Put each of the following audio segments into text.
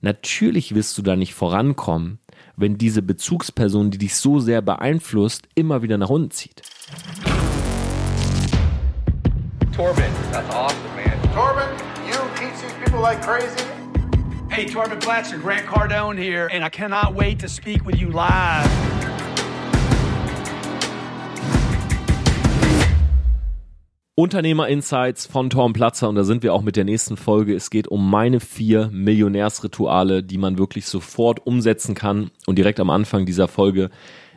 natürlich wirst du da nicht vorankommen, wenn diese Bezugsperson, die dich so sehr beeinflusst, immer wieder nach unten zieht. Torben, that's awesome, man. Torben, you teach these people like crazy. Hey, Torben Platzer, Grant Cardone here, and I cannot wait to speak with you live. Unternehmer-Insights von Tom Platzer und da sind wir auch mit der nächsten Folge. Es geht um meine vier Millionärsrituale, die man wirklich sofort umsetzen kann. Und direkt am Anfang dieser Folge,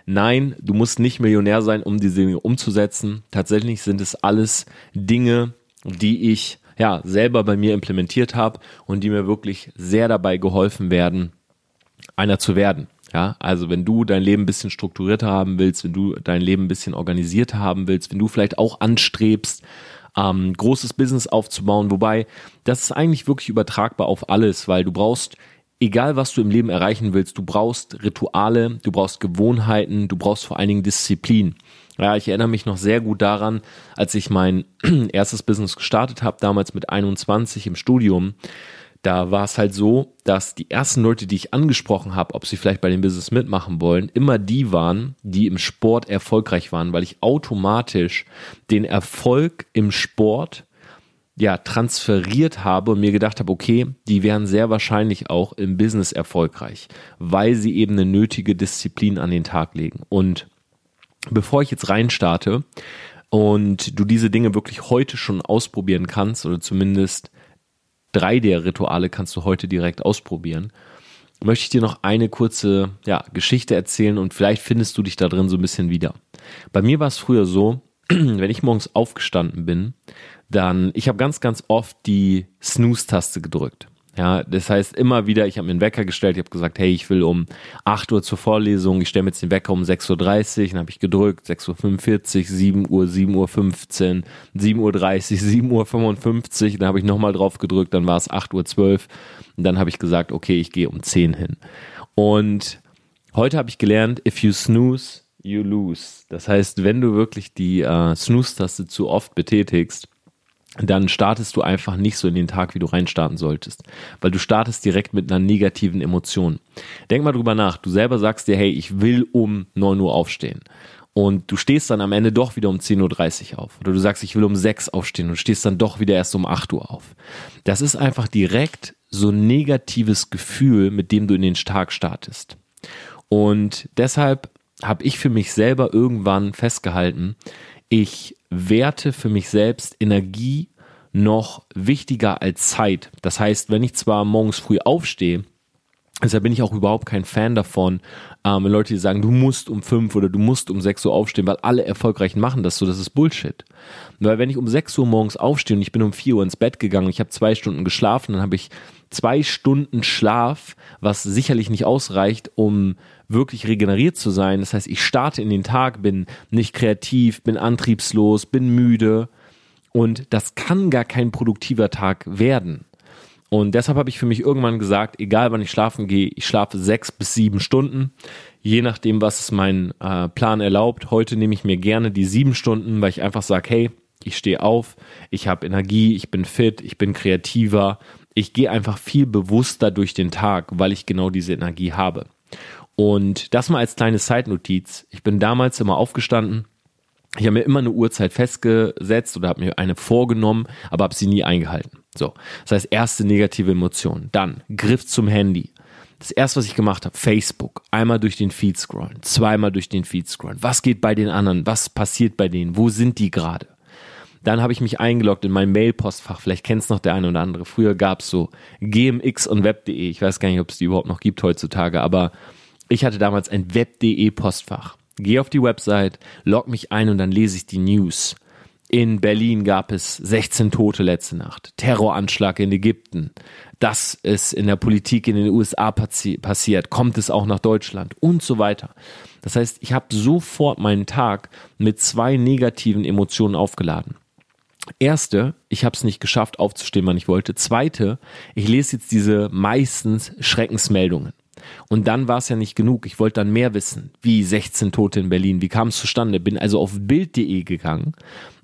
nein, du musst nicht Millionär sein, um diese Dinge umzusetzen. Tatsächlich sind es alles Dinge, die ich ja selber bei mir implementiert habe und die mir wirklich sehr dabei geholfen werden, einer zu werden. Ja, also wenn du dein Leben ein bisschen strukturierter haben willst, wenn du dein Leben ein bisschen organisierter haben willst, wenn du vielleicht auch anstrebst, ähm, großes Business aufzubauen, wobei das ist eigentlich wirklich übertragbar auf alles, weil du brauchst, egal was du im Leben erreichen willst, du brauchst Rituale, du brauchst Gewohnheiten, du brauchst vor allen Dingen Disziplin. Ja, ich erinnere mich noch sehr gut daran, als ich mein erstes Business gestartet habe, damals mit 21 im Studium da war es halt so, dass die ersten Leute, die ich angesprochen habe, ob sie vielleicht bei dem Business mitmachen wollen, immer die waren, die im Sport erfolgreich waren, weil ich automatisch den Erfolg im Sport ja transferiert habe und mir gedacht habe, okay, die wären sehr wahrscheinlich auch im Business erfolgreich, weil sie eben eine nötige Disziplin an den Tag legen. Und bevor ich jetzt reinstarte und du diese Dinge wirklich heute schon ausprobieren kannst oder zumindest drei der Rituale kannst du heute direkt ausprobieren. Möchte ich dir noch eine kurze ja, Geschichte erzählen und vielleicht findest du dich da drin so ein bisschen wieder. Bei mir war es früher so, wenn ich morgens aufgestanden bin, dann, ich habe ganz, ganz oft die Snooze-Taste gedrückt. Ja, das heißt immer wieder, ich habe mir einen Wecker gestellt, ich habe gesagt, hey, ich will um 8 Uhr zur Vorlesung, ich stelle mir jetzt den Wecker um 6.30 Uhr, dann habe ich gedrückt, 6.45 Uhr, 7 Uhr, 7 Uhr 15, 7 Uhr 30, 7 Uhr 55, dann habe ich nochmal drauf gedrückt, dann war es 8 Uhr 12 und dann habe ich gesagt, okay, ich gehe um 10 hin. Und heute habe ich gelernt, if you snooze, you lose. Das heißt, wenn du wirklich die äh, Snooze-Taste zu oft betätigst, dann startest du einfach nicht so in den Tag, wie du reinstarten solltest. Weil du startest direkt mit einer negativen Emotion. Denk mal drüber nach. Du selber sagst dir, hey, ich will um 9 Uhr aufstehen. Und du stehst dann am Ende doch wieder um 10.30 Uhr auf. Oder du sagst, ich will um 6 aufstehen und stehst dann doch wieder erst um 8 Uhr auf. Das ist einfach direkt so ein negatives Gefühl, mit dem du in den Tag startest. Und deshalb habe ich für mich selber irgendwann festgehalten, ich werte für mich selbst Energie noch wichtiger als Zeit. Das heißt, wenn ich zwar morgens früh aufstehe, Deshalb bin ich auch überhaupt kein Fan davon, ähm, Leute sagen, du musst um fünf oder du musst um sechs Uhr aufstehen, weil alle Erfolgreichen machen das so, das ist Bullshit. Weil wenn ich um sechs Uhr morgens aufstehe und ich bin um vier Uhr ins Bett gegangen, ich habe zwei Stunden geschlafen, dann habe ich zwei Stunden Schlaf, was sicherlich nicht ausreicht, um wirklich regeneriert zu sein. Das heißt, ich starte in den Tag, bin nicht kreativ, bin antriebslos, bin müde und das kann gar kein produktiver Tag werden. Und deshalb habe ich für mich irgendwann gesagt, egal wann ich schlafen gehe, ich schlafe sechs bis sieben Stunden, je nachdem, was es mein äh, Plan erlaubt. Heute nehme ich mir gerne die sieben Stunden, weil ich einfach sage, hey, ich stehe auf, ich habe Energie, ich bin fit, ich bin kreativer, ich gehe einfach viel bewusster durch den Tag, weil ich genau diese Energie habe. Und das mal als kleine Zeitnotiz. Ich bin damals immer aufgestanden. Ich habe mir immer eine Uhrzeit festgesetzt oder habe mir eine vorgenommen, aber habe sie nie eingehalten. So, das heißt erste negative Emotion. Dann Griff zum Handy. Das erste, was ich gemacht habe, Facebook. Einmal durch den Feed scrollen, zweimal durch den Feed scrollen. Was geht bei den anderen? Was passiert bei denen? Wo sind die gerade? Dann habe ich mich eingeloggt in mein Mail-Postfach. Vielleicht kennt es noch der eine oder andere. Früher gab es so GMX und Web.de. Ich weiß gar nicht, ob es die überhaupt noch gibt heutzutage, aber ich hatte damals ein web.de Postfach. Gehe auf die Website, log mich ein und dann lese ich die News. In Berlin gab es 16 Tote letzte Nacht. Terroranschlag in Ägypten. Das ist in der Politik in den USA passi passiert. Kommt es auch nach Deutschland und so weiter. Das heißt, ich habe sofort meinen Tag mit zwei negativen Emotionen aufgeladen. Erste, ich habe es nicht geschafft aufzustehen, wann ich wollte. Zweite, ich lese jetzt diese meistens Schreckensmeldungen. Und dann war es ja nicht genug. Ich wollte dann mehr wissen. Wie 16 Tote in Berlin? Wie kam es zustande? Bin also auf Bild.de gegangen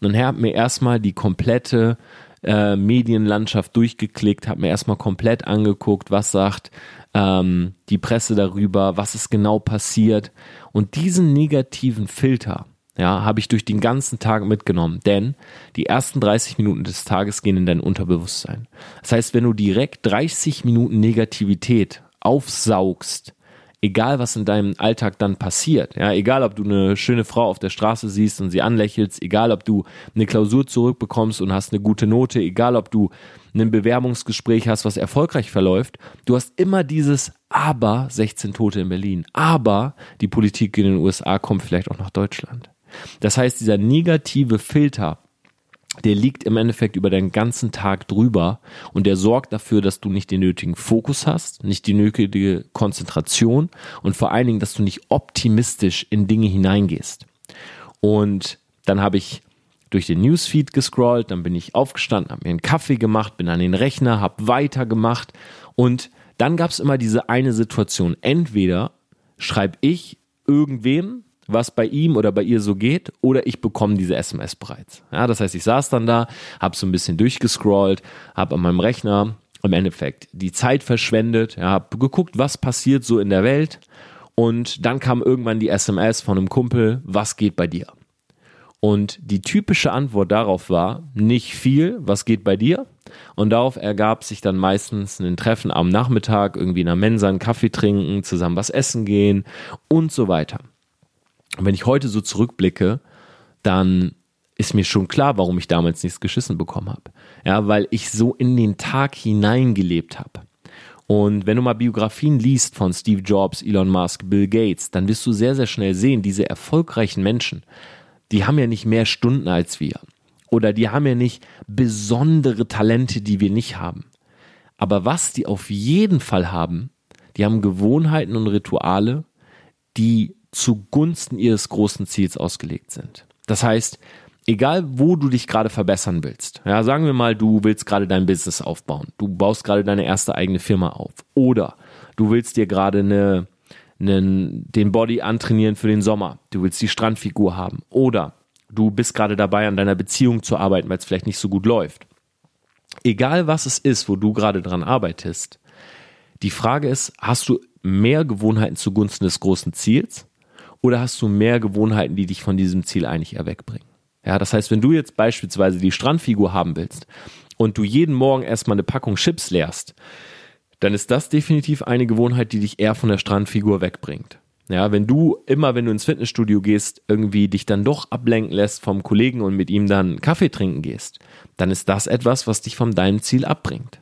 und habe mir erstmal die komplette äh, Medienlandschaft durchgeklickt, habe mir erstmal komplett angeguckt, was sagt ähm, die Presse darüber, was ist genau passiert. Und diesen negativen Filter, ja, habe ich durch den ganzen Tag mitgenommen, denn die ersten 30 Minuten des Tages gehen in dein Unterbewusstsein. Das heißt, wenn du direkt 30 Minuten Negativität aufsaugst, egal was in deinem Alltag dann passiert, ja, egal ob du eine schöne Frau auf der Straße siehst und sie anlächelst, egal ob du eine Klausur zurückbekommst und hast eine gute Note, egal ob du ein Bewerbungsgespräch hast, was erfolgreich verläuft, du hast immer dieses aber 16 Tote in Berlin, aber die Politik in den USA kommt vielleicht auch nach Deutschland. Das heißt, dieser negative Filter, der liegt im Endeffekt über den ganzen Tag drüber und der sorgt dafür, dass du nicht den nötigen Fokus hast, nicht die nötige Konzentration und vor allen Dingen, dass du nicht optimistisch in Dinge hineingehst. Und dann habe ich durch den Newsfeed gescrollt, dann bin ich aufgestanden, habe mir einen Kaffee gemacht, bin an den Rechner, habe weitergemacht und dann gab es immer diese eine Situation. Entweder schreibe ich irgendwem, was bei ihm oder bei ihr so geht, oder ich bekomme diese SMS bereits. Ja, das heißt, ich saß dann da, habe so ein bisschen durchgescrollt, habe an meinem Rechner im Endeffekt die Zeit verschwendet, ja, habe geguckt, was passiert so in der Welt und dann kam irgendwann die SMS von einem Kumpel, was geht bei dir? Und die typische Antwort darauf war, nicht viel, was geht bei dir? Und darauf ergab sich dann meistens ein Treffen am Nachmittag, irgendwie in der Mensa einen Kaffee trinken, zusammen was essen gehen und so weiter. Und wenn ich heute so zurückblicke, dann ist mir schon klar, warum ich damals nichts geschissen bekommen habe. Ja, weil ich so in den Tag hineingelebt habe. Und wenn du mal Biografien liest von Steve Jobs, Elon Musk, Bill Gates, dann wirst du sehr, sehr schnell sehen, diese erfolgreichen Menschen, die haben ja nicht mehr Stunden als wir. Oder die haben ja nicht besondere Talente, die wir nicht haben. Aber was die auf jeden Fall haben, die haben Gewohnheiten und Rituale, die zugunsten ihres großen Ziels ausgelegt sind. Das heißt, egal wo du dich gerade verbessern willst, ja, sagen wir mal, du willst gerade dein Business aufbauen, du baust gerade deine erste eigene Firma auf oder du willst dir gerade eine, einen, den Body antrainieren für den Sommer, du willst die Strandfigur haben oder du bist gerade dabei, an deiner Beziehung zu arbeiten, weil es vielleicht nicht so gut läuft. Egal was es ist, wo du gerade dran arbeitest, die Frage ist, hast du mehr Gewohnheiten zugunsten des großen Ziels oder hast du mehr Gewohnheiten, die dich von diesem Ziel eigentlich eher wegbringen? Ja, das heißt, wenn du jetzt beispielsweise die Strandfigur haben willst und du jeden Morgen erstmal eine Packung Chips leerst, dann ist das definitiv eine Gewohnheit, die dich eher von der Strandfigur wegbringt. Ja, wenn du immer, wenn du ins Fitnessstudio gehst, irgendwie dich dann doch ablenken lässt vom Kollegen und mit ihm dann Kaffee trinken gehst, dann ist das etwas, was dich von deinem Ziel abbringt.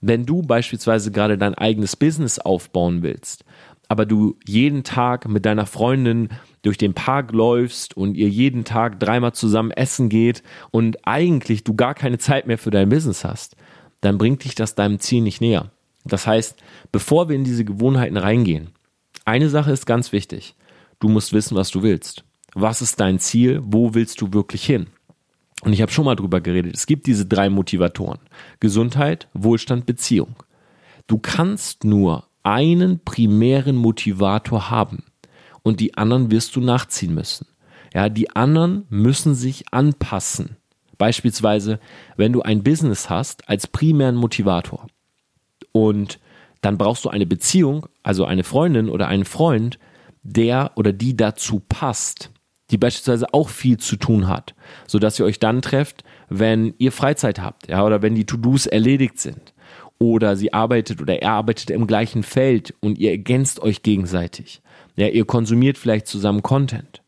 Wenn du beispielsweise gerade dein eigenes Business aufbauen willst, aber du jeden Tag mit deiner Freundin durch den Park läufst und ihr jeden Tag dreimal zusammen essen geht und eigentlich du gar keine Zeit mehr für dein Business hast, dann bringt dich das deinem Ziel nicht näher. Das heißt, bevor wir in diese Gewohnheiten reingehen, eine Sache ist ganz wichtig. Du musst wissen, was du willst. Was ist dein Ziel? Wo willst du wirklich hin? Und ich habe schon mal drüber geredet. Es gibt diese drei Motivatoren. Gesundheit, Wohlstand, Beziehung. Du kannst nur einen primären Motivator haben und die anderen wirst du nachziehen müssen. Ja, die anderen müssen sich anpassen. Beispielsweise, wenn du ein Business hast als primären Motivator und dann brauchst du eine Beziehung, also eine Freundin oder einen Freund, der oder die dazu passt, die beispielsweise auch viel zu tun hat, so dass ihr euch dann trefft, wenn ihr Freizeit habt, ja, oder wenn die To-Dos erledigt sind oder sie arbeitet oder er arbeitet im gleichen Feld und ihr ergänzt euch gegenseitig. Ja, ihr konsumiert vielleicht zusammen Content.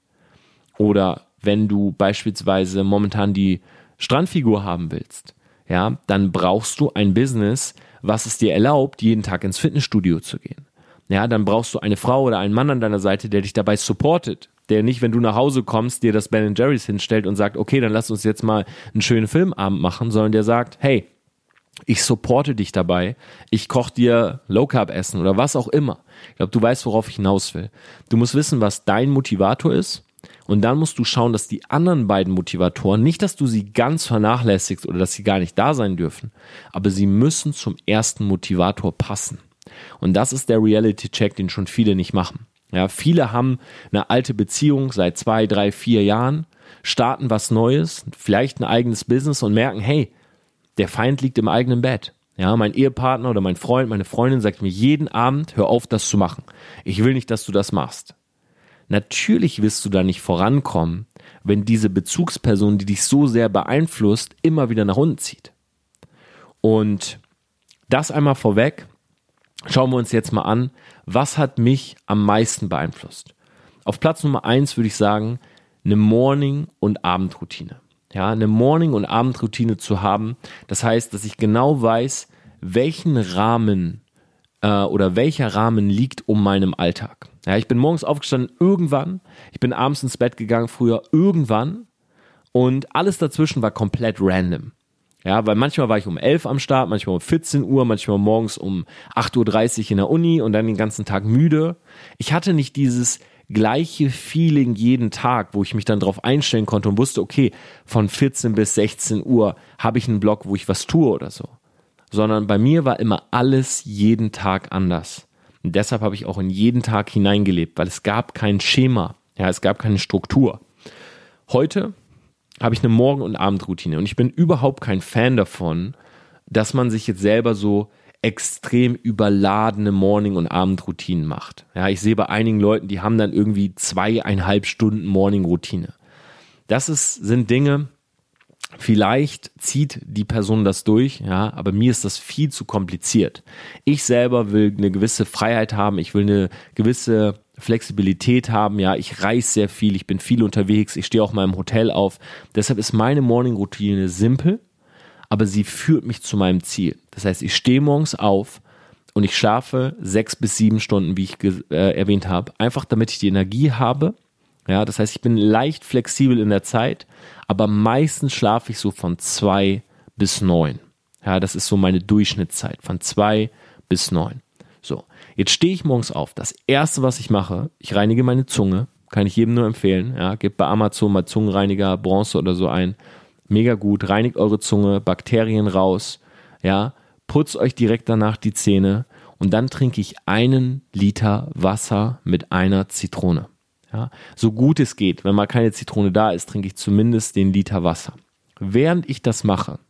Oder wenn du beispielsweise momentan die Strandfigur haben willst, ja, dann brauchst du ein Business, was es dir erlaubt, jeden Tag ins Fitnessstudio zu gehen. Ja, dann brauchst du eine Frau oder einen Mann an deiner Seite, der dich dabei supportet, der nicht, wenn du nach Hause kommst, dir das Ben Jerry's hinstellt und sagt, okay, dann lass uns jetzt mal einen schönen Filmabend machen, sondern der sagt, hey, ich supporte dich dabei, ich koche dir Low Carb Essen oder was auch immer. Ich glaube, du weißt, worauf ich hinaus will. Du musst wissen, was dein Motivator ist und dann musst du schauen, dass die anderen beiden Motivatoren, nicht, dass du sie ganz vernachlässigst oder dass sie gar nicht da sein dürfen, aber sie müssen zum ersten Motivator passen. Und das ist der Reality-Check, den schon viele nicht machen. Ja, viele haben eine alte Beziehung seit zwei, drei, vier Jahren, starten was Neues, vielleicht ein eigenes Business und merken, hey, der Feind liegt im eigenen Bett. Ja, mein Ehepartner oder mein Freund, meine Freundin sagt mir jeden Abend, hör auf, das zu machen. Ich will nicht, dass du das machst. Natürlich wirst du da nicht vorankommen, wenn diese Bezugsperson, die dich so sehr beeinflusst, immer wieder nach unten zieht. Und das einmal vorweg. Schauen wir uns jetzt mal an, was hat mich am meisten beeinflusst? Auf Platz Nummer eins würde ich sagen, eine Morning- und Abendroutine. Ja, eine Morning- und Abendroutine zu haben. Das heißt, dass ich genau weiß, welchen Rahmen äh, oder welcher Rahmen liegt um meinem Alltag. Ja, ich bin morgens aufgestanden irgendwann, ich bin abends ins Bett gegangen früher irgendwann und alles dazwischen war komplett random. Ja, weil manchmal war ich um 11 am Start, manchmal um 14 Uhr, manchmal morgens um 8.30 Uhr in der Uni und dann den ganzen Tag müde. Ich hatte nicht dieses gleiche Feeling jeden Tag, wo ich mich dann darauf einstellen konnte und wusste, okay, von 14 bis 16 Uhr habe ich einen Block, wo ich was tue oder so. Sondern bei mir war immer alles jeden Tag anders. Und deshalb habe ich auch in jeden Tag hineingelebt, weil es gab kein Schema, ja, es gab keine Struktur. Heute habe ich eine Morgen- und Abendroutine und ich bin überhaupt kein Fan davon, dass man sich jetzt selber so extrem überladene Morning- und Abendroutinen macht. Ja, ich sehe bei einigen Leuten, die haben dann irgendwie zweieinhalb Stunden Morning-Routine. Das ist, sind Dinge, vielleicht zieht die Person das durch, ja, aber mir ist das viel zu kompliziert. Ich selber will eine gewisse Freiheit haben, ich will eine gewisse Flexibilität haben, ja, ich reise sehr viel, ich bin viel unterwegs, ich stehe auch mal im Hotel auf. Deshalb ist meine Morning-Routine simpel, aber sie führt mich zu meinem Ziel. Das heißt, ich stehe morgens auf und ich schlafe sechs bis sieben Stunden, wie ich äh, erwähnt habe, einfach damit ich die Energie habe. Ja, das heißt, ich bin leicht flexibel in der Zeit, aber meistens schlafe ich so von zwei bis neun. Ja, das ist so meine Durchschnittszeit, von zwei bis neun. So, jetzt stehe ich morgens auf. Das erste, was ich mache, ich reinige meine Zunge. Kann ich jedem nur empfehlen. Ja, gebt bei Amazon mal Zungenreiniger, Bronze oder so ein. Mega gut. Reinigt eure Zunge, Bakterien raus. Ja, putzt euch direkt danach die Zähne und dann trinke ich einen Liter Wasser mit einer Zitrone. Ja, so gut es geht. Wenn mal keine Zitrone da ist, trinke ich zumindest den Liter Wasser. Während ich das mache,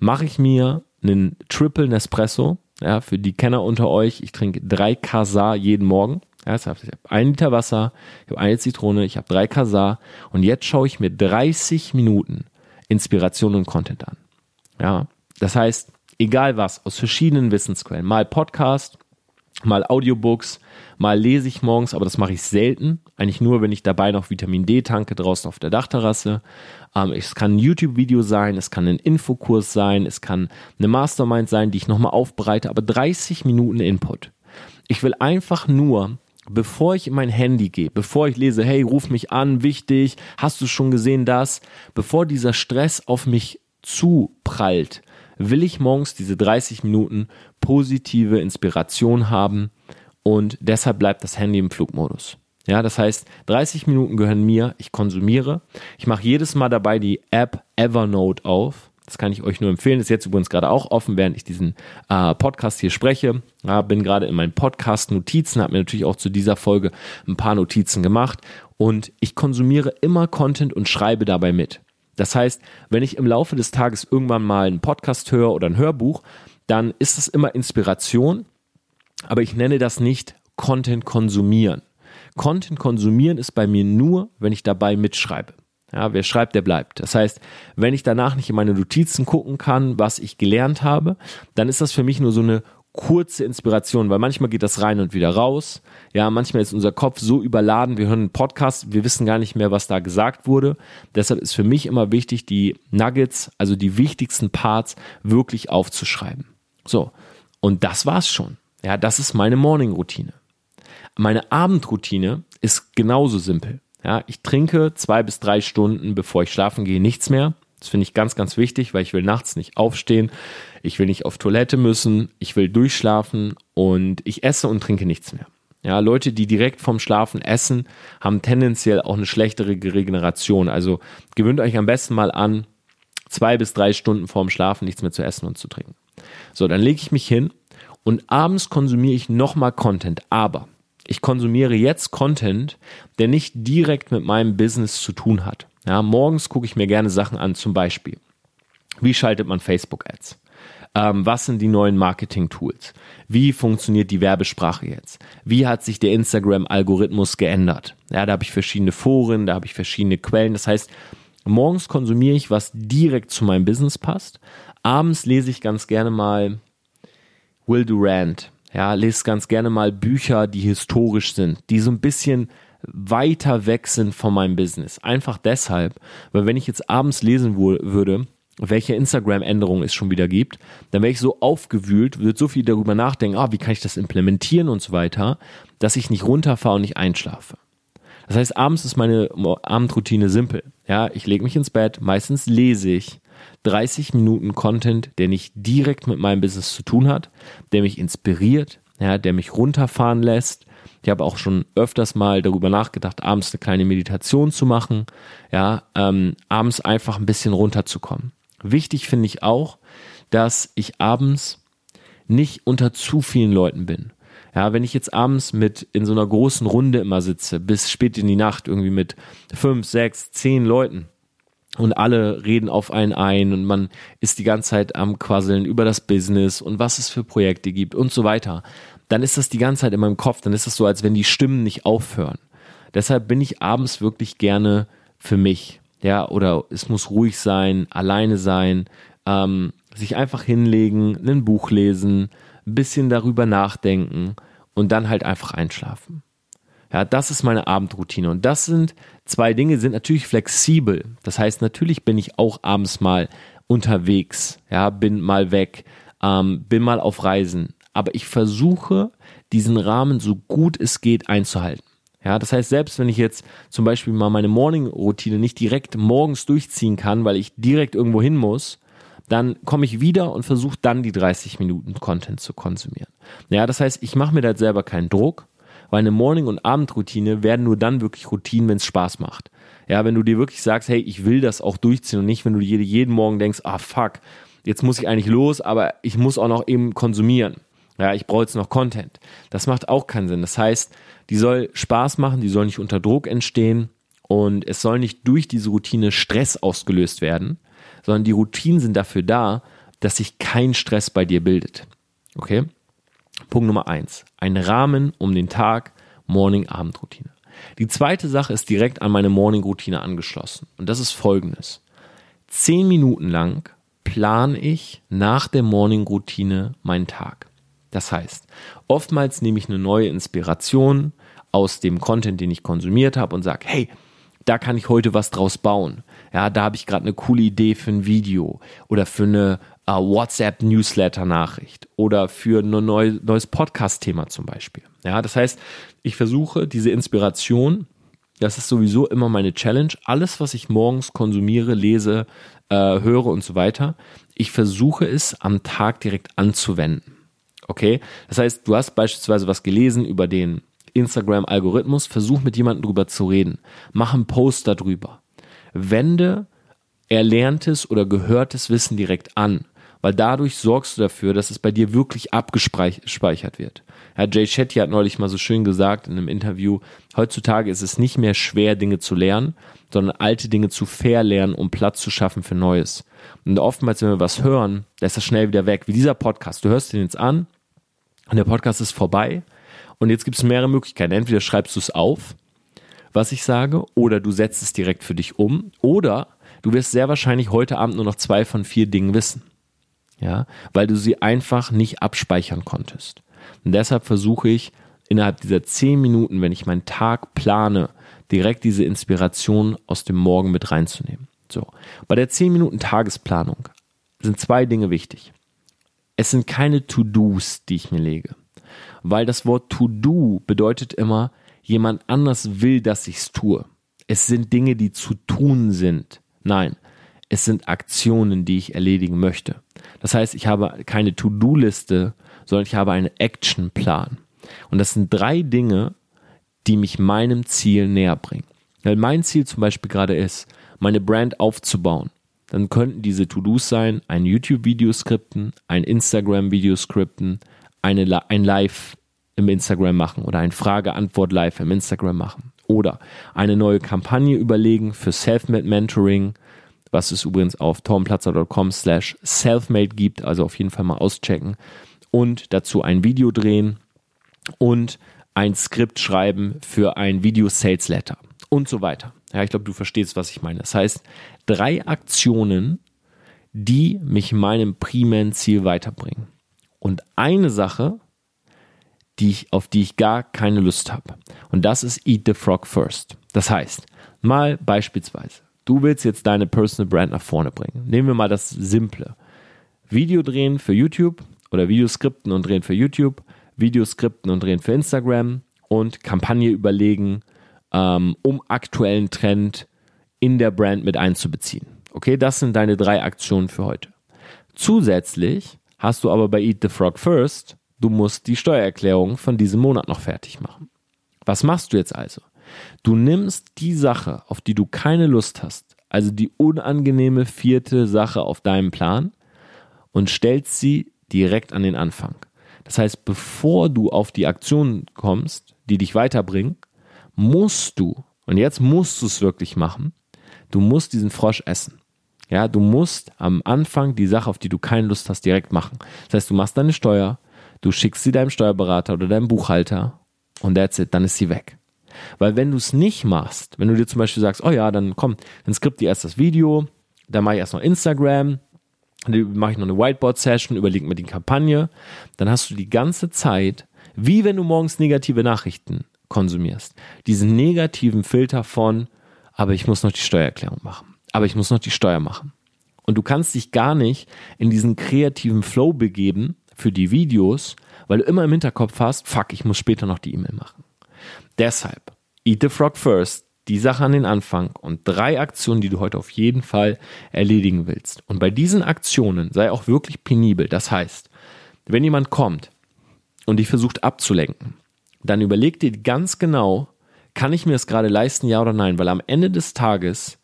mache ich mir einen Triple Nespresso ja, für die Kenner unter euch, ich trinke drei Kasar jeden Morgen. Ja, das heißt, ich habe ein Liter Wasser, ich habe eine Zitrone, ich habe drei Kasar und jetzt schaue ich mir 30 Minuten Inspiration und Content an. Ja, das heißt, egal was, aus verschiedenen Wissensquellen, mal Podcast, mal Audiobooks, mal lese ich morgens, aber das mache ich selten. Eigentlich nur, wenn ich dabei noch Vitamin D tanke draußen auf der Dachterrasse. Ähm, es kann ein YouTube-Video sein, es kann ein Infokurs sein, es kann eine Mastermind sein, die ich nochmal aufbereite, aber 30 Minuten Input. Ich will einfach nur bevor ich in mein Handy gehe, bevor ich lese, hey, ruf mich an, wichtig, hast du schon gesehen das, bevor dieser Stress auf mich zuprallt, will ich morgens diese 30 Minuten positive Inspiration haben und deshalb bleibt das Handy im Flugmodus. Ja, das heißt, 30 Minuten gehören mir, ich konsumiere. Ich mache jedes Mal dabei die App Evernote auf. Das kann ich euch nur empfehlen. Das ist jetzt übrigens gerade auch offen, während ich diesen äh, Podcast hier spreche. Ja, bin gerade in meinen Podcast-Notizen, habe mir natürlich auch zu dieser Folge ein paar Notizen gemacht und ich konsumiere immer Content und schreibe dabei mit. Das heißt, wenn ich im Laufe des Tages irgendwann mal einen Podcast höre oder ein Hörbuch, dann ist es immer Inspiration, aber ich nenne das nicht Content konsumieren. Content konsumieren ist bei mir nur, wenn ich dabei mitschreibe. Ja, wer schreibt, der bleibt. Das heißt, wenn ich danach nicht in meine Notizen gucken kann, was ich gelernt habe, dann ist das für mich nur so eine kurze Inspiration, weil manchmal geht das rein und wieder raus. Ja, manchmal ist unser Kopf so überladen, wir hören einen Podcast, wir wissen gar nicht mehr, was da gesagt wurde. Deshalb ist für mich immer wichtig, die Nuggets, also die wichtigsten Parts wirklich aufzuschreiben. So. Und das war's schon. Ja, das ist meine Morning-Routine. Meine Abendroutine ist genauso simpel. Ja, ich trinke zwei bis drei Stunden, bevor ich schlafen gehe, nichts mehr. Das finde ich ganz, ganz wichtig, weil ich will nachts nicht aufstehen. Ich will nicht auf Toilette müssen. Ich will durchschlafen und ich esse und trinke nichts mehr. Ja, Leute, die direkt vom Schlafen essen, haben tendenziell auch eine schlechtere Regeneration. Also gewöhnt euch am besten mal an, zwei bis drei Stunden vorm Schlafen nichts mehr zu essen und zu trinken. So, dann lege ich mich hin und abends konsumiere ich nochmal Content. Aber ich konsumiere jetzt Content, der nicht direkt mit meinem Business zu tun hat. Ja, morgens gucke ich mir gerne Sachen an, zum Beispiel. Wie schaltet man Facebook-Ads? Ähm, was sind die neuen Marketing-Tools? Wie funktioniert die Werbesprache jetzt? Wie hat sich der Instagram-Algorithmus geändert? Ja, da habe ich verschiedene Foren, da habe ich verschiedene Quellen. Das heißt, morgens konsumiere ich, was direkt zu meinem Business passt. Abends lese ich ganz gerne mal Will Durant. Ja, lese ganz gerne mal Bücher, die historisch sind, die so ein bisschen weiter weg sind von meinem Business. Einfach deshalb, weil wenn ich jetzt abends lesen würde, welche Instagram-Änderungen es schon wieder gibt, dann wäre ich so aufgewühlt, würde so viel darüber nachdenken, ah, wie kann ich das implementieren und so weiter, dass ich nicht runterfahre und nicht einschlafe. Das heißt, abends ist meine Abendroutine simpel. Ja, ich lege mich ins Bett, meistens lese ich 30 Minuten Content, der nicht direkt mit meinem Business zu tun hat, der mich inspiriert, ja, der mich runterfahren lässt. Ich habe auch schon öfters mal darüber nachgedacht, abends eine kleine Meditation zu machen, ja, ähm, abends einfach ein bisschen runterzukommen. Wichtig finde ich auch, dass ich abends nicht unter zu vielen Leuten bin. Ja, wenn ich jetzt abends mit in so einer großen Runde immer sitze, bis spät in die Nacht irgendwie mit fünf, sechs, zehn Leuten und alle reden auf einen ein und man ist die ganze Zeit am Quasseln über das Business und was es für Projekte gibt und so weiter, dann ist das die ganze Zeit in meinem Kopf, dann ist das so, als wenn die Stimmen nicht aufhören. Deshalb bin ich abends wirklich gerne für mich ja, oder es muss ruhig sein, alleine sein, ähm, sich einfach hinlegen, ein Buch lesen, ein bisschen darüber nachdenken und dann halt einfach einschlafen. Ja, das ist meine Abendroutine und das sind zwei Dinge, sind natürlich flexibel. Das heißt, natürlich bin ich auch abends mal unterwegs, ja, bin mal weg, ähm, bin mal auf Reisen, aber ich versuche diesen Rahmen so gut es geht einzuhalten. Ja, das heißt, selbst wenn ich jetzt zum Beispiel mal meine Morning-Routine nicht direkt morgens durchziehen kann, weil ich direkt irgendwo hin muss, dann komme ich wieder und versuche dann die 30 Minuten Content zu konsumieren. Ja, das heißt, ich mache mir da selber keinen Druck, weil eine Morning- und Abendroutine werden nur dann wirklich Routinen, wenn es Spaß macht. Ja, wenn du dir wirklich sagst, hey, ich will das auch durchziehen und nicht, wenn du dir jeden Morgen denkst, ah fuck, jetzt muss ich eigentlich los, aber ich muss auch noch eben konsumieren. Ja, ich brauche jetzt noch Content. Das macht auch keinen Sinn. Das heißt, die soll Spaß machen, die soll nicht unter Druck entstehen und es soll nicht durch diese Routine Stress ausgelöst werden, sondern die Routinen sind dafür da, dass sich kein Stress bei dir bildet. Okay? Punkt Nummer eins. Ein Rahmen um den Tag, Morning-Abend-Routine. Die zweite Sache ist direkt an meine Morning-Routine angeschlossen. Und das ist folgendes. Zehn Minuten lang plane ich nach der Morning-Routine meinen Tag. Das heißt, oftmals nehme ich eine neue Inspiration aus dem Content, den ich konsumiert habe und sage, hey, da kann ich heute was draus bauen. Ja, da habe ich gerade eine coole Idee für ein Video oder für eine uh, WhatsApp-Newsletter-Nachricht oder für ein neu, neues Podcast-Thema zum Beispiel. Ja, das heißt, ich versuche diese Inspiration, das ist sowieso immer meine Challenge, alles, was ich morgens konsumiere, lese, äh, höre und so weiter, ich versuche es am Tag direkt anzuwenden. Okay? Das heißt, du hast beispielsweise was gelesen über den Instagram-Algorithmus, versuch mit jemandem drüber zu reden. Mach einen Post darüber. Wende erlerntes oder gehörtes Wissen direkt an, weil dadurch sorgst du dafür, dass es bei dir wirklich abgespeichert wird. Ja, Jay Shetty hat neulich mal so schön gesagt in einem Interview, heutzutage ist es nicht mehr schwer, Dinge zu lernen, sondern alte Dinge zu verlernen, um Platz zu schaffen für Neues. Und oftmals, wenn wir was hören, da ist das schnell wieder weg, wie dieser Podcast. Du hörst den jetzt an, und der Podcast ist vorbei. Und jetzt gibt es mehrere Möglichkeiten. Entweder schreibst du es auf, was ich sage, oder du setzt es direkt für dich um, oder du wirst sehr wahrscheinlich heute Abend nur noch zwei von vier Dingen wissen. Ja, weil du sie einfach nicht abspeichern konntest. Und deshalb versuche ich innerhalb dieser zehn Minuten, wenn ich meinen Tag plane, direkt diese Inspiration aus dem Morgen mit reinzunehmen. So. Bei der zehn Minuten Tagesplanung sind zwei Dinge wichtig. Es sind keine To-Dos, die ich mir lege. Weil das Wort To-Do bedeutet immer, jemand anders will, dass ich es tue. Es sind Dinge, die zu tun sind. Nein, es sind Aktionen, die ich erledigen möchte. Das heißt, ich habe keine To-Do-Liste, sondern ich habe einen Action-Plan. Und das sind drei Dinge, die mich meinem Ziel näher bringen. Weil mein Ziel zum Beispiel gerade ist, meine Brand aufzubauen dann könnten diese To-Dos sein, ein YouTube-Video skripten, ein Instagram-Video skripten, eine, ein Live im Instagram machen oder ein Frage-Antwort-Live im Instagram machen oder eine neue Kampagne überlegen für Self-Made Mentoring was es übrigens auf tormplatzer.com slash selfmade gibt, also auf jeden Fall mal auschecken und dazu ein Video drehen und ein Skript schreiben für ein Video Sales Letter und so weiter. Ja, ich glaube, du verstehst, was ich meine. Das heißt, drei Aktionen, die mich meinem primären Ziel weiterbringen. Und eine Sache, die ich, auf die ich gar keine Lust habe. Und das ist Eat the Frog First. Das heißt, mal beispielsweise, du willst jetzt deine Personal Brand nach vorne bringen. Nehmen wir mal das Simple. Video drehen für YouTube oder Videoskripten und drehen für YouTube, Videoskripten und drehen für Instagram und Kampagne überlegen, ähm, um aktuellen Trend in der Brand mit einzubeziehen. Okay, das sind deine drei Aktionen für heute. Zusätzlich hast du aber bei Eat the Frog First, du musst die Steuererklärung von diesem Monat noch fertig machen. Was machst du jetzt also? Du nimmst die Sache, auf die du keine Lust hast, also die unangenehme vierte Sache auf deinem Plan und stellst sie direkt an den Anfang. Das heißt, bevor du auf die Aktion kommst, die dich weiterbringen, musst du, und jetzt musst du es wirklich machen, du musst diesen Frosch essen. Ja, du musst am Anfang die Sache, auf die du keine Lust hast, direkt machen. Das heißt, du machst deine Steuer, du schickst sie deinem Steuerberater oder deinem Buchhalter und that's it, dann ist sie weg. Weil wenn du es nicht machst, wenn du dir zum Beispiel sagst, oh ja, dann komm, dann skript dir erst das Video, dann mache ich erst noch Instagram, dann mache ich noch eine Whiteboard-Session, überleg mir die Kampagne, dann hast du die ganze Zeit, wie wenn du morgens negative Nachrichten konsumierst, diesen negativen Filter von, aber ich muss noch die Steuererklärung machen, aber ich muss noch die Steuer machen. Und du kannst dich gar nicht in diesen kreativen Flow begeben für die Videos, weil du immer im Hinterkopf hast, fuck, ich muss später noch die E-Mail machen. Deshalb, eat the frog first, die Sache an den Anfang und drei Aktionen, die du heute auf jeden Fall erledigen willst. Und bei diesen Aktionen sei auch wirklich penibel. Das heißt, wenn jemand kommt und dich versucht abzulenken, dann überleg dir ganz genau, kann ich mir das gerade leisten, ja oder nein? Weil am Ende des Tages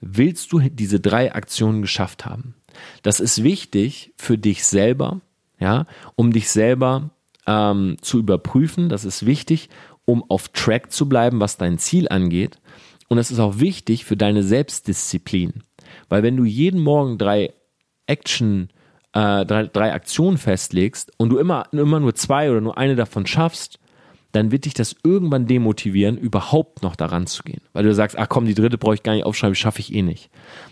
willst du diese drei Aktionen geschafft haben. Das ist wichtig für dich selber, ja, um dich selber ähm, zu überprüfen. Das ist wichtig, um auf Track zu bleiben, was dein Ziel angeht. Und es ist auch wichtig für deine Selbstdisziplin. Weil wenn du jeden Morgen drei Action, äh, drei, drei Aktionen festlegst und du immer, immer nur zwei oder nur eine davon schaffst, dann wird dich das irgendwann demotivieren, überhaupt noch daran zu gehen. Weil du sagst, ach komm, die dritte brauche ich gar nicht aufschreiben, schaffe ich eh nicht.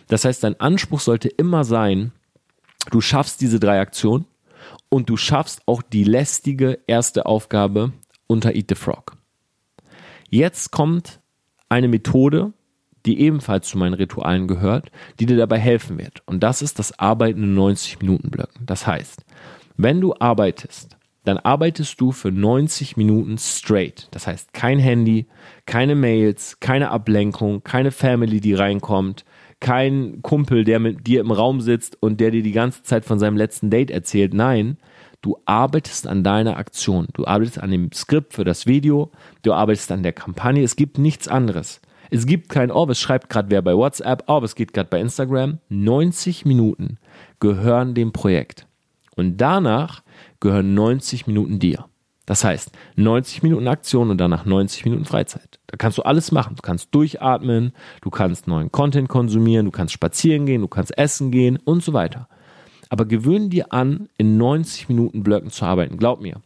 Das heißt, dein Anspruch sollte immer sein, du schaffst diese drei Aktionen und du schaffst auch die lästige erste Aufgabe unter Eat the Frog. Jetzt kommt eine Methode, die ebenfalls zu meinen Ritualen gehört, die dir dabei helfen wird. Und das ist das Arbeiten in 90 Minuten Blöcken. Das heißt, wenn du arbeitest, dann arbeitest du für 90 Minuten straight. Das heißt, kein Handy, keine Mails, keine Ablenkung, keine Family, die reinkommt, kein Kumpel, der mit dir im Raum sitzt und der dir die ganze Zeit von seinem letzten Date erzählt. Nein, du arbeitest an deiner Aktion. Du arbeitest an dem Skript für das Video, du arbeitest an der Kampagne. Es gibt nichts anderes. Es gibt kein, oh, es schreibt gerade wer bei WhatsApp, oh, es geht gerade bei Instagram. 90 Minuten gehören dem Projekt. Und danach gehören 90 Minuten dir. Das heißt, 90 Minuten Aktion und danach 90 Minuten Freizeit. Da kannst du alles machen. Du kannst durchatmen, du kannst neuen Content konsumieren, du kannst spazieren gehen, du kannst essen gehen und so weiter. Aber gewöhn dir an, in 90 Minuten Blöcken zu arbeiten. Glaub mir.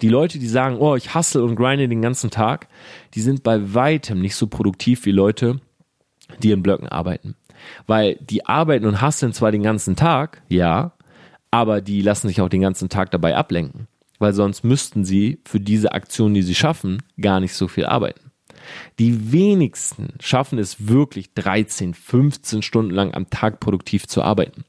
Die Leute, die sagen, oh, ich hustle und grinde den ganzen Tag, die sind bei weitem nicht so produktiv wie Leute, die in Blöcken arbeiten. Weil die arbeiten und hustlen zwar den ganzen Tag, ja, aber die lassen sich auch den ganzen Tag dabei ablenken, weil sonst müssten sie für diese Aktion, die sie schaffen, gar nicht so viel arbeiten. Die wenigsten schaffen es wirklich 13, 15 Stunden lang am Tag produktiv zu arbeiten.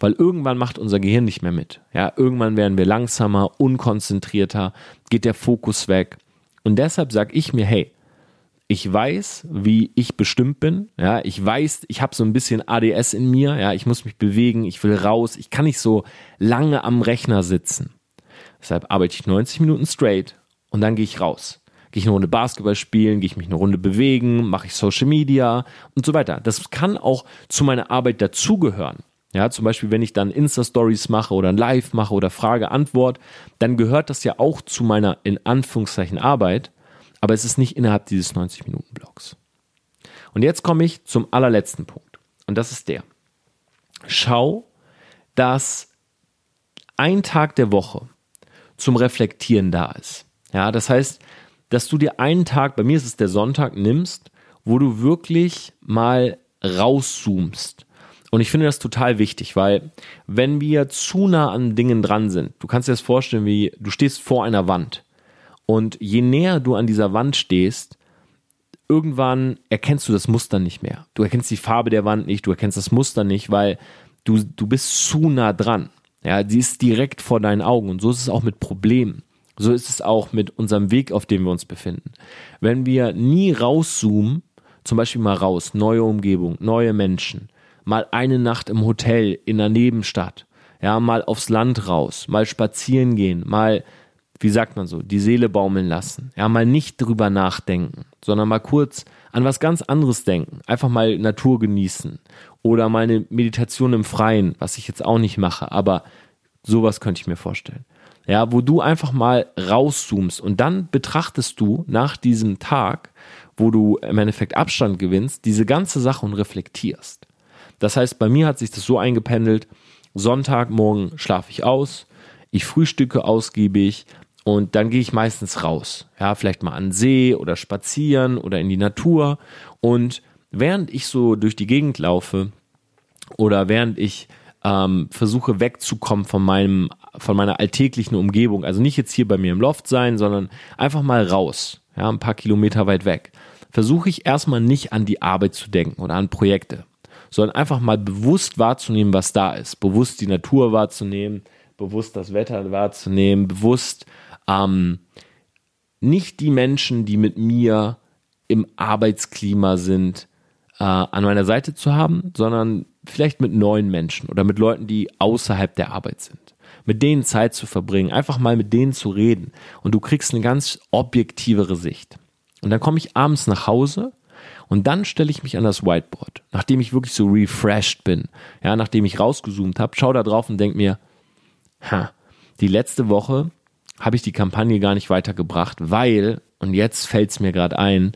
Weil irgendwann macht unser Gehirn nicht mehr mit. Ja, irgendwann werden wir langsamer, unkonzentrierter, geht der Fokus weg. Und deshalb sage ich mir, hey, ich weiß, wie ich bestimmt bin. Ja, ich weiß, ich habe so ein bisschen ADS in mir. Ja, ich muss mich bewegen, ich will raus. Ich kann nicht so lange am Rechner sitzen. Deshalb arbeite ich 90 Minuten straight und dann gehe ich raus. Gehe ich eine Runde Basketball spielen, gehe ich mich eine Runde bewegen, mache ich Social Media und so weiter. Das kann auch zu meiner Arbeit dazugehören. Ja, zum Beispiel, wenn ich dann Insta-Stories mache oder ein Live mache oder Frage-Antwort, dann gehört das ja auch zu meiner in Anführungszeichen Arbeit aber es ist nicht innerhalb dieses 90-Minuten-Blocks. Und jetzt komme ich zum allerletzten Punkt. Und das ist der. schau, dass ein Tag der Woche zum Reflektieren da ist. Ja, das heißt, dass du dir einen Tag, bei mir ist es der Sonntag, nimmst, wo du wirklich mal rauszoomst. Und ich finde das total wichtig, weil wenn wir zu nah an Dingen dran sind, du kannst dir das vorstellen, wie du stehst vor einer Wand. Und je näher du an dieser Wand stehst, irgendwann erkennst du das Muster nicht mehr. Du erkennst die Farbe der Wand nicht, du erkennst das Muster nicht, weil du, du bist zu nah dran. Ja, sie ist direkt vor deinen Augen. Und so ist es auch mit Problemen. So ist es auch mit unserem Weg, auf dem wir uns befinden. Wenn wir nie rauszoomen, zum Beispiel mal raus, neue Umgebung, neue Menschen, mal eine Nacht im Hotel in der Nebenstadt, ja, mal aufs Land raus, mal spazieren gehen, mal, wie sagt man so, die Seele baumeln lassen, ja, mal nicht drüber nachdenken, sondern mal kurz an was ganz anderes denken, einfach mal Natur genießen oder mal eine Meditation im Freien, was ich jetzt auch nicht mache, aber sowas könnte ich mir vorstellen ja, wo du einfach mal rauszoomst und dann betrachtest du nach diesem Tag, wo du im Endeffekt Abstand gewinnst, diese ganze Sache und reflektierst. Das heißt, bei mir hat sich das so eingependelt, Sonntagmorgen schlafe ich aus, ich frühstücke ausgiebig und dann gehe ich meistens raus. Ja, vielleicht mal an See oder spazieren oder in die Natur und während ich so durch die Gegend laufe oder während ich ähm, versuche wegzukommen von meinem, von meiner alltäglichen Umgebung. Also nicht jetzt hier bei mir im Loft sein, sondern einfach mal raus, ja, ein paar Kilometer weit weg. Versuche ich erstmal nicht an die Arbeit zu denken oder an Projekte, sondern einfach mal bewusst wahrzunehmen, was da ist. Bewusst die Natur wahrzunehmen, bewusst das Wetter wahrzunehmen, bewusst ähm, nicht die Menschen, die mit mir im Arbeitsklima sind, äh, an meiner Seite zu haben, sondern vielleicht mit neuen Menschen oder mit Leuten, die außerhalb der Arbeit sind. Mit denen Zeit zu verbringen, einfach mal mit denen zu reden und du kriegst eine ganz objektivere Sicht. Und dann komme ich abends nach Hause und dann stelle ich mich an das Whiteboard, nachdem ich wirklich so refreshed bin, ja, nachdem ich rausgezoomt habe, schau da drauf und denk mir, ha, die letzte Woche habe ich die Kampagne gar nicht weitergebracht, weil, und jetzt fällt es mir gerade ein,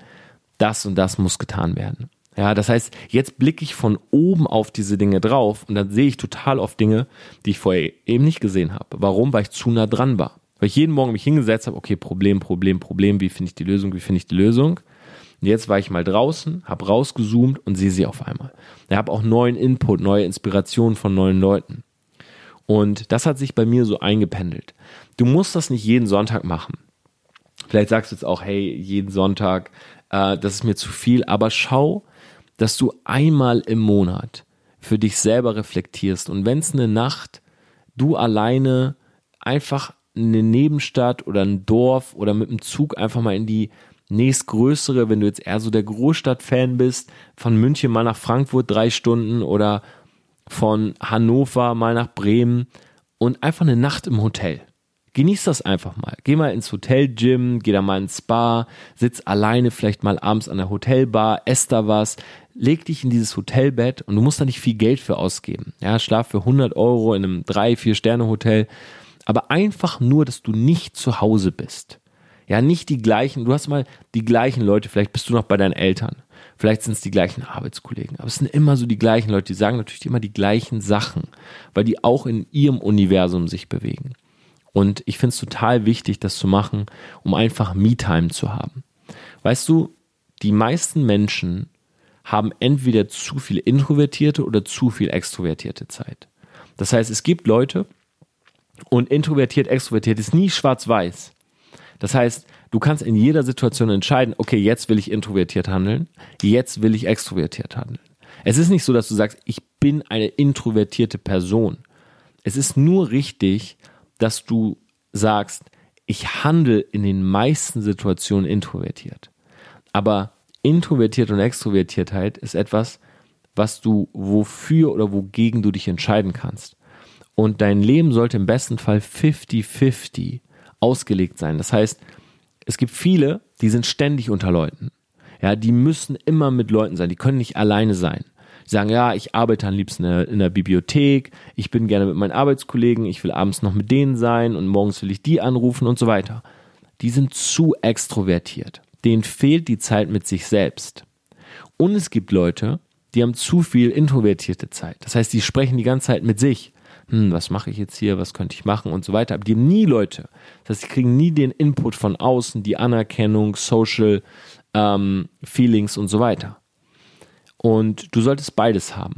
das und das muss getan werden. Ja, das heißt, jetzt blicke ich von oben auf diese Dinge drauf und dann sehe ich total oft Dinge, die ich vorher eben nicht gesehen habe. Warum? Weil ich zu nah dran war. Weil ich jeden Morgen mich hingesetzt habe, okay, Problem, Problem, Problem, wie finde ich die Lösung, wie finde ich die Lösung? Und jetzt war ich mal draußen, habe rausgezoomt und sehe sie auf einmal. Ich habe auch neuen Input, neue Inspirationen von neuen Leuten. Und das hat sich bei mir so eingependelt. Du musst das nicht jeden Sonntag machen. Vielleicht sagst du jetzt auch, hey, jeden Sonntag, äh, das ist mir zu viel, aber schau, dass du einmal im Monat für dich selber reflektierst und wenn es eine Nacht du alleine einfach eine Nebenstadt oder ein Dorf oder mit dem Zug einfach mal in die nächstgrößere, wenn du jetzt eher so der Großstadt-Fan bist, von München mal nach Frankfurt drei Stunden oder von Hannover mal nach Bremen und einfach eine Nacht im Hotel. Genieß das einfach mal. Geh mal ins Hotel-Gym, geh da mal ins Spa, sitz alleine vielleicht mal abends an der Hotelbar, ess da was, leg dich in dieses Hotelbett und du musst da nicht viel Geld für ausgeben. Ja, schlaf für 100 Euro in einem 3, 4 Sterne Hotel. Aber einfach nur, dass du nicht zu Hause bist. Ja, nicht die gleichen, du hast mal die gleichen Leute, vielleicht bist du noch bei deinen Eltern. Vielleicht sind es die gleichen Arbeitskollegen. Aber es sind immer so die gleichen Leute, die sagen natürlich immer die gleichen Sachen, weil die auch in ihrem Universum sich bewegen. Und ich finde es total wichtig, das zu machen, um einfach Me-Time zu haben. Weißt du, die meisten Menschen haben entweder zu viel introvertierte oder zu viel extrovertierte Zeit. Das heißt, es gibt Leute und introvertiert, extrovertiert ist nie schwarz-weiß. Das heißt, du kannst in jeder Situation entscheiden, okay, jetzt will ich introvertiert handeln, jetzt will ich extrovertiert handeln. Es ist nicht so, dass du sagst, ich bin eine introvertierte Person. Es ist nur richtig, dass du sagst, ich handle in den meisten Situationen introvertiert. Aber Introvertiert und Extrovertiertheit ist etwas, was du wofür oder wogegen du dich entscheiden kannst. Und dein Leben sollte im besten Fall 50-50 ausgelegt sein. Das heißt, es gibt viele, die sind ständig unter Leuten. Ja, die müssen immer mit Leuten sein. Die können nicht alleine sein. Sagen, ja, ich arbeite am liebsten in der, in der Bibliothek, ich bin gerne mit meinen Arbeitskollegen, ich will abends noch mit denen sein und morgens will ich die anrufen und so weiter. Die sind zu extrovertiert denen fehlt die Zeit mit sich selbst. Und es gibt Leute, die haben zu viel introvertierte Zeit. Das heißt, die sprechen die ganze Zeit mit sich. Hm, was mache ich jetzt hier, was könnte ich machen und so weiter. Aber die haben nie Leute. Das heißt, die kriegen nie den Input von außen, die Anerkennung, Social ähm, Feelings und so weiter. Und du solltest beides haben.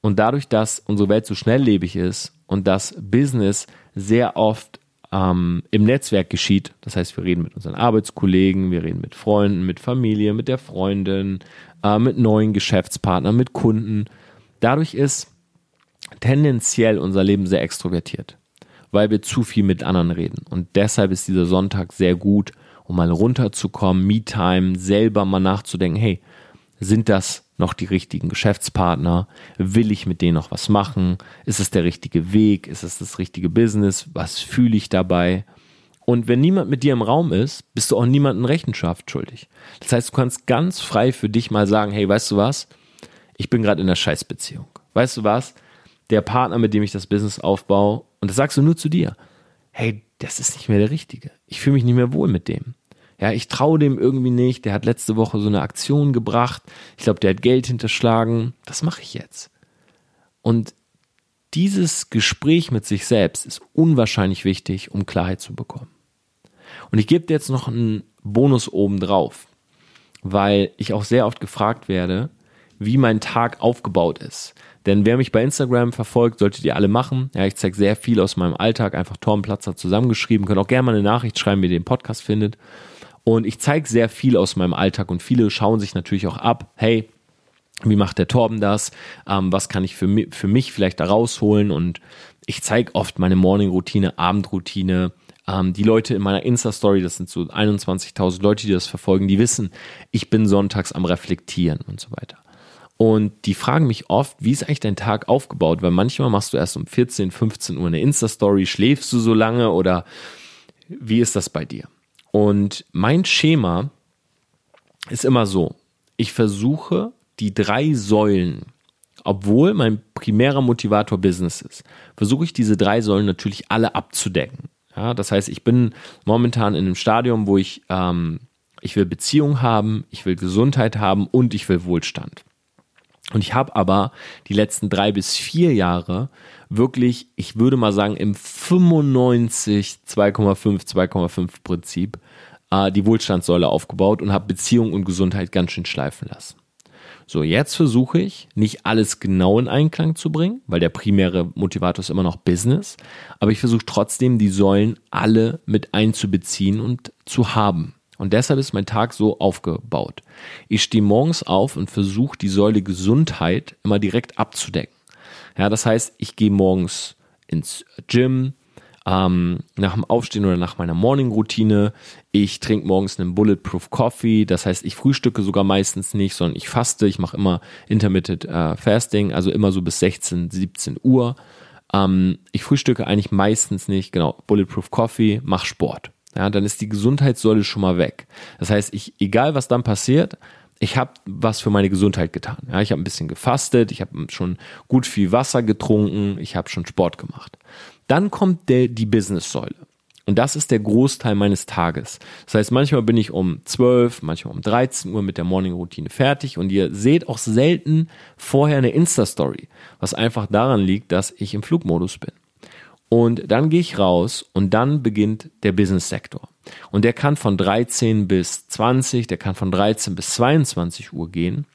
Und dadurch, dass unsere Welt so schnelllebig ist und das Business sehr oft ähm, im Netzwerk geschieht, das heißt, wir reden mit unseren Arbeitskollegen, wir reden mit Freunden, mit Familie, mit der Freundin, äh, mit neuen Geschäftspartnern, mit Kunden. Dadurch ist tendenziell unser Leben sehr extrovertiert, weil wir zu viel mit anderen reden. Und deshalb ist dieser Sonntag sehr gut, um mal runterzukommen, Me-Time, selber mal nachzudenken, hey, sind das noch die richtigen Geschäftspartner? Will ich mit denen noch was machen? Ist es der richtige Weg? Ist es das richtige Business? Was fühle ich dabei? Und wenn niemand mit dir im Raum ist, bist du auch niemandem Rechenschaft schuldig. Das heißt, du kannst ganz frei für dich mal sagen, hey, weißt du was? Ich bin gerade in einer Scheißbeziehung. Weißt du was? Der Partner, mit dem ich das Business aufbaue, und das sagst du nur zu dir, hey, das ist nicht mehr der Richtige. Ich fühle mich nicht mehr wohl mit dem. Ja, ich traue dem irgendwie nicht. Der hat letzte Woche so eine Aktion gebracht. Ich glaube, der hat Geld hinterschlagen. Was mache ich jetzt? Und dieses Gespräch mit sich selbst ist unwahrscheinlich wichtig, um Klarheit zu bekommen. Und ich gebe dir jetzt noch einen Bonus oben drauf, weil ich auch sehr oft gefragt werde, wie mein Tag aufgebaut ist. Denn wer mich bei Instagram verfolgt, solltet ihr alle machen. Ja, ich zeige sehr viel aus meinem Alltag, einfach Torben Platzer zusammengeschrieben. Könnt auch gerne mal eine Nachricht schreiben, wie ihr den Podcast findet. Und ich zeige sehr viel aus meinem Alltag und viele schauen sich natürlich auch ab, hey, wie macht der Torben das? Ähm, was kann ich für mich, für mich vielleicht da rausholen? Und ich zeige oft meine Morning-Routine, Abendroutine. Ähm, die Leute in meiner Insta-Story, das sind so 21.000 Leute, die das verfolgen, die wissen, ich bin sonntags am Reflektieren und so weiter. Und die fragen mich oft, wie ist eigentlich dein Tag aufgebaut? Weil manchmal machst du erst um 14, 15 Uhr eine Insta-Story, schläfst du so lange oder wie ist das bei dir? Und mein Schema ist immer so, ich versuche die drei Säulen, obwohl mein primärer Motivator Business ist, versuche ich diese drei Säulen natürlich alle abzudecken. Ja, das heißt, ich bin momentan in einem Stadium, wo ich, ähm, ich will Beziehung haben, ich will Gesundheit haben und ich will Wohlstand. Und ich habe aber die letzten drei bis vier Jahre wirklich, ich würde mal sagen, im 95, 2,5, 2,5 Prinzip äh, die Wohlstandssäule aufgebaut und habe Beziehung und Gesundheit ganz schön schleifen lassen. So, jetzt versuche ich, nicht alles genau in Einklang zu bringen, weil der primäre Motivator ist immer noch Business, aber ich versuche trotzdem, die Säulen alle mit einzubeziehen und zu haben. Und deshalb ist mein Tag so aufgebaut. Ich stehe morgens auf und versuche die Säule Gesundheit immer direkt abzudecken. Ja, das heißt, ich gehe morgens ins Gym, ähm, nach dem Aufstehen oder nach meiner Morning-Routine. Ich trinke morgens einen Bulletproof Coffee. Das heißt, ich frühstücke sogar meistens nicht, sondern ich faste. Ich mache immer Intermittent äh, Fasting, also immer so bis 16, 17 Uhr. Ähm, ich frühstücke eigentlich meistens nicht. Genau, Bulletproof Coffee, mach Sport ja, dann ist die Gesundheitssäule schon mal weg. Das heißt, ich, egal was dann passiert, ich habe was für meine Gesundheit getan. Ja, ich habe ein bisschen gefastet, ich habe schon gut viel Wasser getrunken, ich habe schon Sport gemacht. Dann kommt der, die Business-Säule. Und das ist der Großteil meines Tages. Das heißt, manchmal bin ich um 12, manchmal um 13 Uhr mit der Morning-Routine fertig und ihr seht auch selten vorher eine Insta-Story, was einfach daran liegt, dass ich im Flugmodus bin. Und dann gehe ich raus und dann beginnt der Business-Sektor. Und der kann von 13 bis 20, der kann von 13 bis 22 Uhr gehen.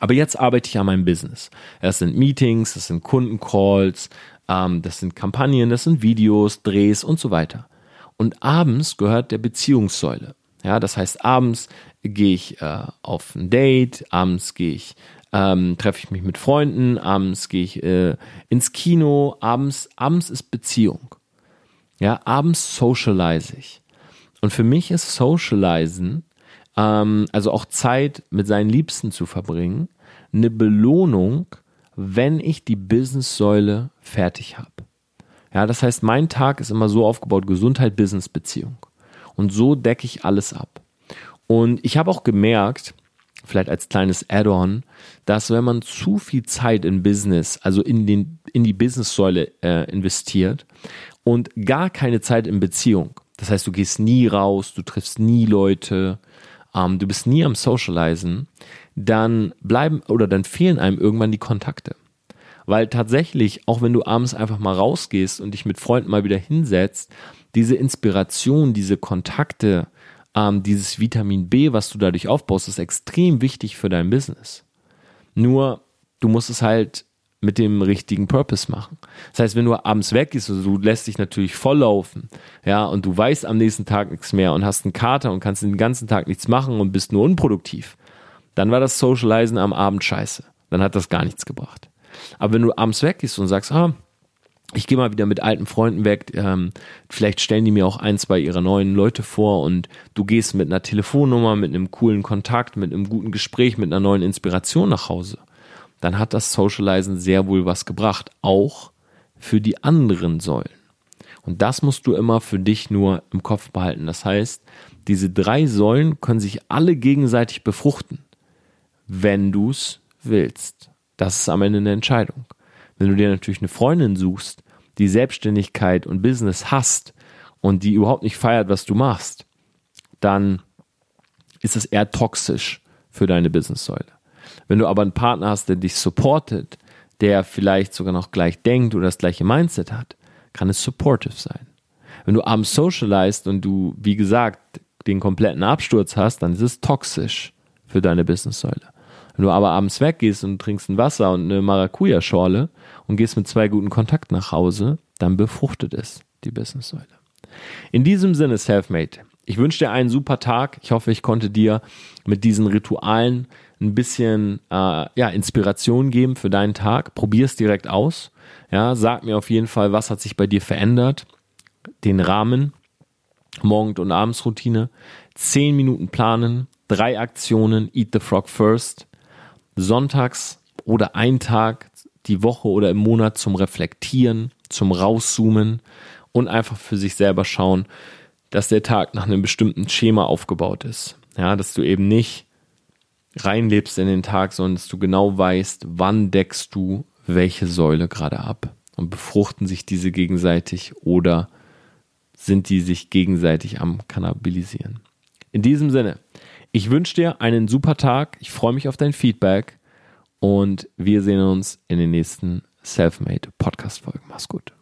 Aber jetzt arbeite ich an meinem Business. Das sind Meetings, das sind Kundencalls, ähm, das sind Kampagnen, das sind Videos, Drehs und so weiter. Und abends gehört der Beziehungssäule. Ja, das heißt, abends gehe ich äh, auf ein Date, abends gehe ich ähm, treffe ich mich mit Freunden, abends gehe ich äh, ins Kino, abends, abends ist Beziehung. Ja, abends socialize ich. Und für mich ist Socializen, ähm, also auch Zeit mit seinen Liebsten zu verbringen, eine Belohnung, wenn ich die Business-Säule fertig habe. Ja, das heißt, mein Tag ist immer so aufgebaut: Gesundheit, Business, Beziehung. Und so decke ich alles ab. Und ich habe auch gemerkt, vielleicht als kleines Add-on, dass wenn man zu viel Zeit in Business, also in, den, in die Business-Säule äh, investiert und gar keine Zeit in Beziehung, das heißt, du gehst nie raus, du triffst nie Leute, ähm, du bist nie am Socializen, dann bleiben oder dann fehlen einem irgendwann die Kontakte. Weil tatsächlich, auch wenn du abends einfach mal rausgehst und dich mit Freunden mal wieder hinsetzt, diese Inspiration, diese Kontakte, ähm, dieses Vitamin B, was du dadurch aufbaust, ist extrem wichtig für dein Business. Nur, du musst es halt mit dem richtigen Purpose machen. Das heißt, wenn du abends weggehst, also du lässt dich natürlich volllaufen, ja, und du weißt am nächsten Tag nichts mehr und hast einen Kater und kannst den ganzen Tag nichts machen und bist nur unproduktiv, dann war das Socializen am Abend scheiße. Dann hat das gar nichts gebracht. Aber wenn du abends weggehst und sagst, ah, ich gehe mal wieder mit alten Freunden weg, ähm, vielleicht stellen die mir auch ein, zwei ihrer neuen Leute vor und du gehst mit einer Telefonnummer, mit einem coolen Kontakt, mit einem guten Gespräch, mit einer neuen Inspiration nach Hause, dann hat das Socializen sehr wohl was gebracht, auch für die anderen Säulen. Und das musst du immer für dich nur im Kopf behalten. Das heißt, diese drei Säulen können sich alle gegenseitig befruchten, wenn du es willst. Das ist am Ende eine Entscheidung. Wenn du dir natürlich eine Freundin suchst, die Selbstständigkeit und Business hasst und die überhaupt nicht feiert, was du machst, dann ist es eher toxisch für deine Businesssäule. Wenn du aber einen Partner hast, der dich supportet, der vielleicht sogar noch gleich denkt oder das gleiche Mindset hat, kann es supportive sein. Wenn du abends socialized und du, wie gesagt, den kompletten Absturz hast, dann ist es toxisch für deine Businesssäule. Wenn du aber abends weggehst und trinkst ein Wasser und eine Maracuja-Schorle und gehst mit zwei guten Kontakten nach Hause, dann befruchtet es die Businesssäule. In diesem Sinne, Selfmade, ich wünsche dir einen super Tag. Ich hoffe, ich konnte dir mit diesen Ritualen ein bisschen äh, ja, Inspiration geben für deinen Tag. Probier es direkt aus. Ja, sag mir auf jeden Fall, was hat sich bei dir verändert. Den Rahmen, Morgen- und Abendsroutine, zehn Minuten planen, drei Aktionen, Eat the Frog First, sonntags oder ein Tag die Woche oder im Monat zum Reflektieren, zum Rauszoomen und einfach für sich selber schauen, dass der Tag nach einem bestimmten Schema aufgebaut ist. Ja, dass du eben nicht reinlebst in den Tag, sondern dass du genau weißt, wann deckst du welche Säule gerade ab und befruchten sich diese gegenseitig oder sind die sich gegenseitig am Kannabilisieren. In diesem Sinne, ich wünsche dir einen super Tag. Ich freue mich auf dein Feedback und wir sehen uns in den nächsten Selfmade Podcast Folgen. Mach's gut.